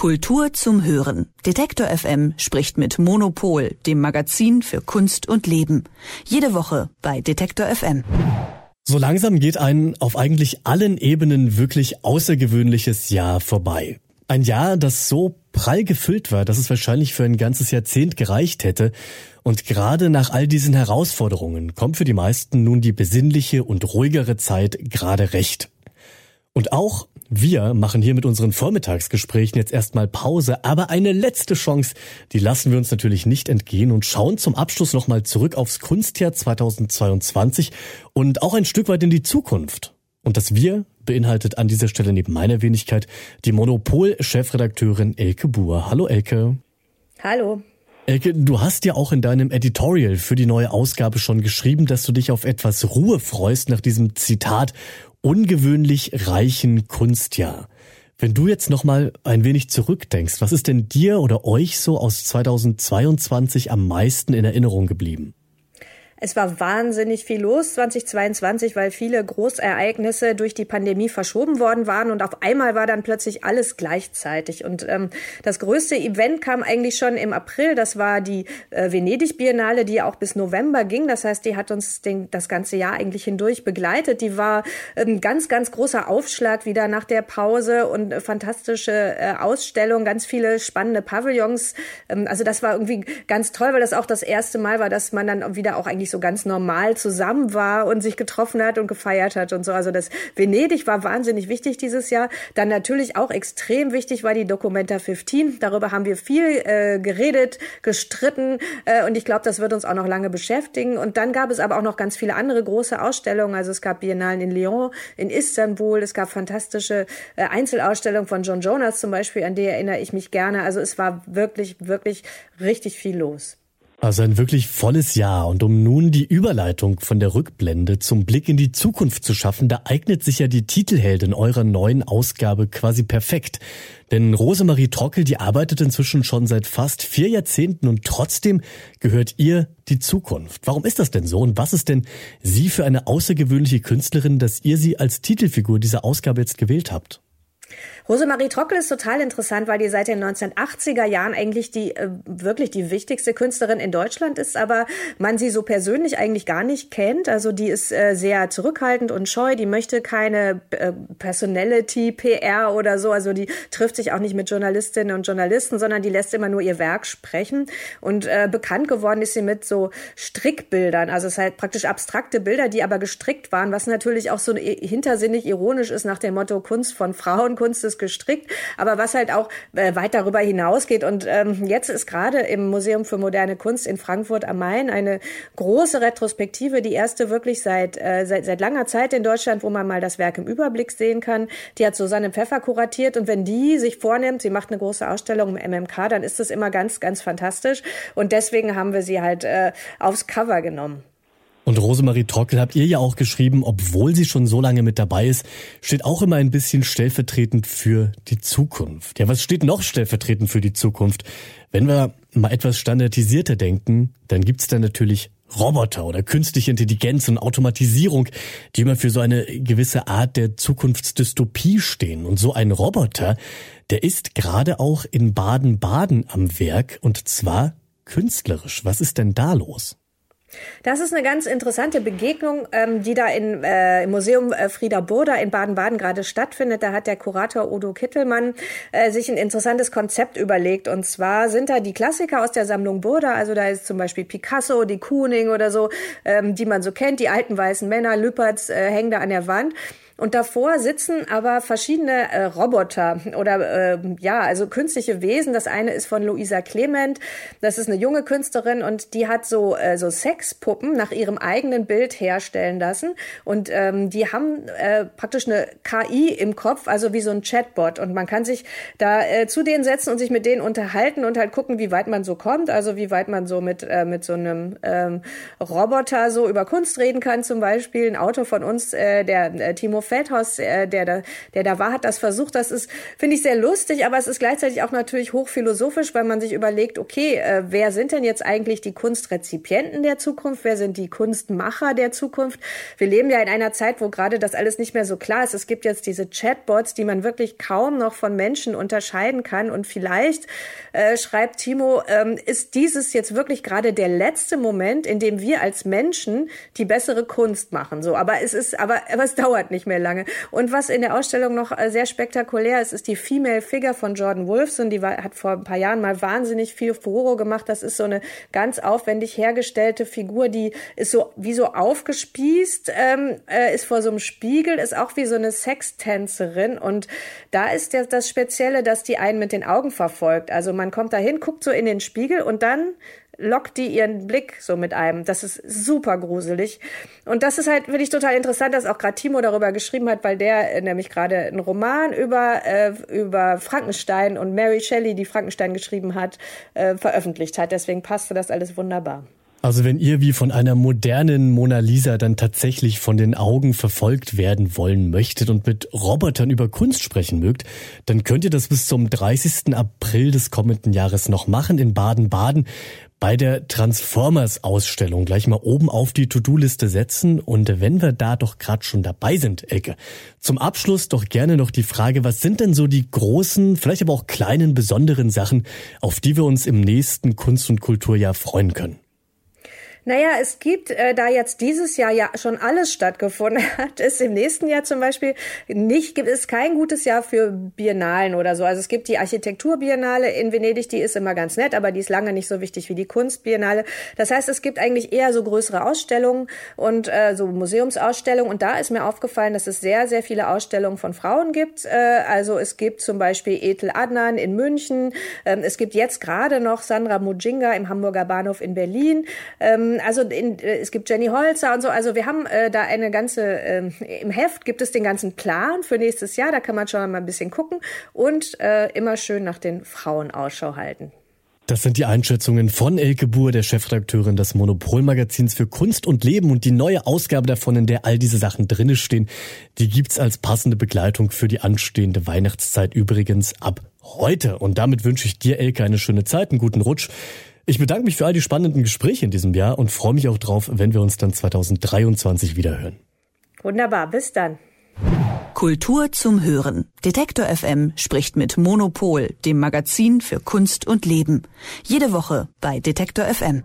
Kultur zum Hören. Detektor FM spricht mit Monopol, dem Magazin für Kunst und Leben. Jede Woche bei Detektor FM. So langsam geht ein auf eigentlich allen Ebenen wirklich außergewöhnliches Jahr vorbei. Ein Jahr, das so prall gefüllt war, dass es wahrscheinlich für ein ganzes Jahrzehnt gereicht hätte. Und gerade nach all diesen Herausforderungen kommt für die meisten nun die besinnliche und ruhigere Zeit gerade recht. Und auch wir machen hier mit unseren Vormittagsgesprächen jetzt erstmal Pause, aber eine letzte Chance, die lassen wir uns natürlich nicht entgehen und schauen zum Abschluss nochmal zurück aufs Kunstjahr 2022 und auch ein Stück weit in die Zukunft. Und das Wir beinhaltet an dieser Stelle neben meiner Wenigkeit die Monopol-Chefredakteurin Elke Buhr. Hallo Elke. Hallo. Elke, du hast ja auch in deinem Editorial für die neue Ausgabe schon geschrieben, dass du dich auf etwas Ruhe freust nach diesem Zitat ungewöhnlich reichen Kunstjahr. Wenn du jetzt noch mal ein wenig zurückdenkst, was ist denn dir oder euch so aus 2022 am meisten in Erinnerung geblieben? Es war wahnsinnig viel los 2022, weil viele Großereignisse durch die Pandemie verschoben worden waren und auf einmal war dann plötzlich alles gleichzeitig. Und ähm, das größte Event kam eigentlich schon im April. Das war die äh, Venedig Biennale, die auch bis November ging. Das heißt, die hat uns den, das ganze Jahr eigentlich hindurch begleitet. Die war ein ähm, ganz, ganz großer Aufschlag wieder nach der Pause und äh, fantastische äh, Ausstellung, ganz viele spannende Pavillons. Ähm, also das war irgendwie ganz toll, weil das auch das erste Mal war, dass man dann wieder auch eigentlich so ganz normal zusammen war und sich getroffen hat und gefeiert hat und so. Also das Venedig war wahnsinnig wichtig dieses Jahr. Dann natürlich auch extrem wichtig war die Documenta 15. Darüber haben wir viel äh, geredet, gestritten äh, und ich glaube, das wird uns auch noch lange beschäftigen. Und dann gab es aber auch noch ganz viele andere große Ausstellungen. Also es gab Biennalen in Lyon, in Istanbul, es gab fantastische äh, Einzelausstellungen von John Jonas zum Beispiel, an die erinnere ich mich gerne. Also es war wirklich, wirklich richtig viel los. Also ein wirklich volles Jahr. Und um nun die Überleitung von der Rückblende zum Blick in die Zukunft zu schaffen, da eignet sich ja die Titelheldin eurer neuen Ausgabe quasi perfekt. Denn Rosemarie Trockel, die arbeitet inzwischen schon seit fast vier Jahrzehnten und trotzdem gehört ihr die Zukunft. Warum ist das denn so? Und was ist denn sie für eine außergewöhnliche Künstlerin, dass ihr sie als Titelfigur dieser Ausgabe jetzt gewählt habt? Rosemarie Trockel ist total interessant, weil die seit den 1980er Jahren eigentlich die äh, wirklich die wichtigste Künstlerin in Deutschland ist, aber man sie so persönlich eigentlich gar nicht kennt. Also die ist äh, sehr zurückhaltend und scheu, die möchte keine äh, Personality, PR oder so, also die trifft sich auch nicht mit Journalistinnen und Journalisten, sondern die lässt immer nur ihr Werk sprechen. Und bekannt geworden ist sie mit so Strickbildern, also es halt praktisch abstrakte Bilder, die aber gestrickt waren, was natürlich auch so hintersinnig ironisch ist nach dem Motto Kunst von Frauen, Kunst ist gestrickt, aber was halt auch äh, weit darüber hinausgeht. Und ähm, jetzt ist gerade im Museum für moderne Kunst in Frankfurt am Main eine große Retrospektive, die erste wirklich seit, äh, seit, seit langer Zeit in Deutschland, wo man mal das Werk im Überblick sehen kann. Die hat Susanne Pfeffer kuratiert und wenn die sich vornimmt, sie macht eine große Ausstellung im MMK, dann ist das immer ganz, ganz fantastisch. Und deswegen haben wir sie halt äh, aufs Cover genommen. Und Rosemarie Trockel habt ihr ja auch geschrieben, obwohl sie schon so lange mit dabei ist, steht auch immer ein bisschen stellvertretend für die Zukunft. Ja, was steht noch stellvertretend für die Zukunft? Wenn wir mal etwas standardisierter denken, dann gibt's da natürlich Roboter oder künstliche Intelligenz und Automatisierung, die immer für so eine gewisse Art der Zukunftsdystopie stehen. Und so ein Roboter, der ist gerade auch in Baden-Baden am Werk und zwar künstlerisch. Was ist denn da los? Das ist eine ganz interessante Begegnung, ähm, die da in, äh, im Museum äh, Frieda Burda in Baden-Baden gerade stattfindet. Da hat der Kurator Udo Kittelmann äh, sich ein interessantes Konzept überlegt. Und zwar sind da die Klassiker aus der Sammlung Burda, also da ist zum Beispiel Picasso, die Kuning oder so, ähm, die man so kennt, die alten weißen Männer, Lüpertz äh, hängen da an der Wand. Und davor sitzen aber verschiedene äh, Roboter oder äh, ja, also künstliche Wesen. Das eine ist von Luisa Clement. Das ist eine junge Künstlerin und die hat so äh, so Sexpuppen nach ihrem eigenen Bild herstellen lassen. Und ähm, die haben äh, praktisch eine KI im Kopf, also wie so ein Chatbot. Und man kann sich da äh, zu denen setzen und sich mit denen unterhalten und halt gucken, wie weit man so kommt. Also wie weit man so mit äh, mit so einem ähm, Roboter so über Kunst reden kann. Zum Beispiel ein Autor von uns, äh, der äh, Timo Feldhaus, äh, der da, der da war, hat das versucht. Das ist, finde ich, sehr lustig, aber es ist gleichzeitig auch natürlich hochphilosophisch, weil man sich überlegt, okay, äh, wer sind denn jetzt eigentlich die Kunstrezipienten der Zukunft? Wer sind die Kunstmacher der Zukunft? Wir leben ja in einer Zeit, wo gerade das alles nicht mehr so klar ist. Es gibt jetzt diese Chatbots, die man wirklich kaum noch von Menschen unterscheiden kann. Und vielleicht, äh, schreibt Timo, ähm, ist dieses jetzt wirklich gerade der letzte Moment, in dem wir als Menschen die bessere Kunst machen. So, aber es ist, aber, aber es dauert nicht mehr lange. Und was in der Ausstellung noch äh, sehr spektakulär ist, ist die Female Figure von Jordan Wolfson. Die war, hat vor ein paar Jahren mal wahnsinnig viel Furore gemacht. Das ist so eine ganz aufwendig hergestellte Figur, die ist so wie so aufgespießt, ähm, äh, ist vor so einem Spiegel, ist auch wie so eine Sextänzerin. Und da ist der, das Spezielle, dass die einen mit den Augen verfolgt. Also man kommt dahin, guckt so in den Spiegel und dann lockt die ihren Blick so mit einem. Das ist super gruselig. Und das ist halt, finde ich, total interessant, dass auch gerade Timo darüber geschrieben hat, weil der äh, nämlich gerade einen Roman über, äh, über Frankenstein und Mary Shelley, die Frankenstein geschrieben hat, äh, veröffentlicht hat. Deswegen passte das alles wunderbar. Also wenn ihr wie von einer modernen Mona Lisa dann tatsächlich von den Augen verfolgt werden wollen möchtet und mit Robotern über Kunst sprechen mögt, dann könnt ihr das bis zum 30. April des kommenden Jahres noch machen in Baden-Baden bei der Transformers-Ausstellung gleich mal oben auf die To-Do-Liste setzen. Und wenn wir da doch gerade schon dabei sind, Elke, zum Abschluss doch gerne noch die Frage, was sind denn so die großen, vielleicht aber auch kleinen, besonderen Sachen, auf die wir uns im nächsten Kunst- und Kulturjahr freuen können? Naja, es gibt, äh, da jetzt dieses Jahr ja schon alles stattgefunden hat, ist im nächsten Jahr zum Beispiel nicht, gibt es kein gutes Jahr für Biennalen oder so. Also es gibt die Architekturbiennale in Venedig, die ist immer ganz nett, aber die ist lange nicht so wichtig wie die Kunstbiennale. Das heißt, es gibt eigentlich eher so größere Ausstellungen und äh, so Museumsausstellungen. Und da ist mir aufgefallen, dass es sehr, sehr viele Ausstellungen von Frauen gibt. Äh, also es gibt zum Beispiel Ethel Adnan in München. Ähm, es gibt jetzt gerade noch Sandra Mujinga im Hamburger Bahnhof in Berlin. Ähm, also in, äh, es gibt Jenny Holzer und so. Also wir haben äh, da eine ganze, äh, im Heft gibt es den ganzen Plan für nächstes Jahr. Da kann man schon mal ein bisschen gucken und äh, immer schön nach den Frauen Ausschau halten. Das sind die Einschätzungen von Elke Buhr, der Chefredakteurin des Monopolmagazins für Kunst und Leben und die neue Ausgabe davon, in der all diese Sachen drinne stehen, die gibt's als passende Begleitung für die anstehende Weihnachtszeit übrigens ab heute. Und damit wünsche ich dir, Elke, eine schöne Zeit, einen guten Rutsch. Ich bedanke mich für all die spannenden Gespräche in diesem Jahr und freue mich auch drauf, wenn wir uns dann 2023 wiederhören. Wunderbar, bis dann. Kultur zum Hören. Detektor FM spricht mit Monopol, dem Magazin für Kunst und Leben. Jede Woche bei Detektor FM.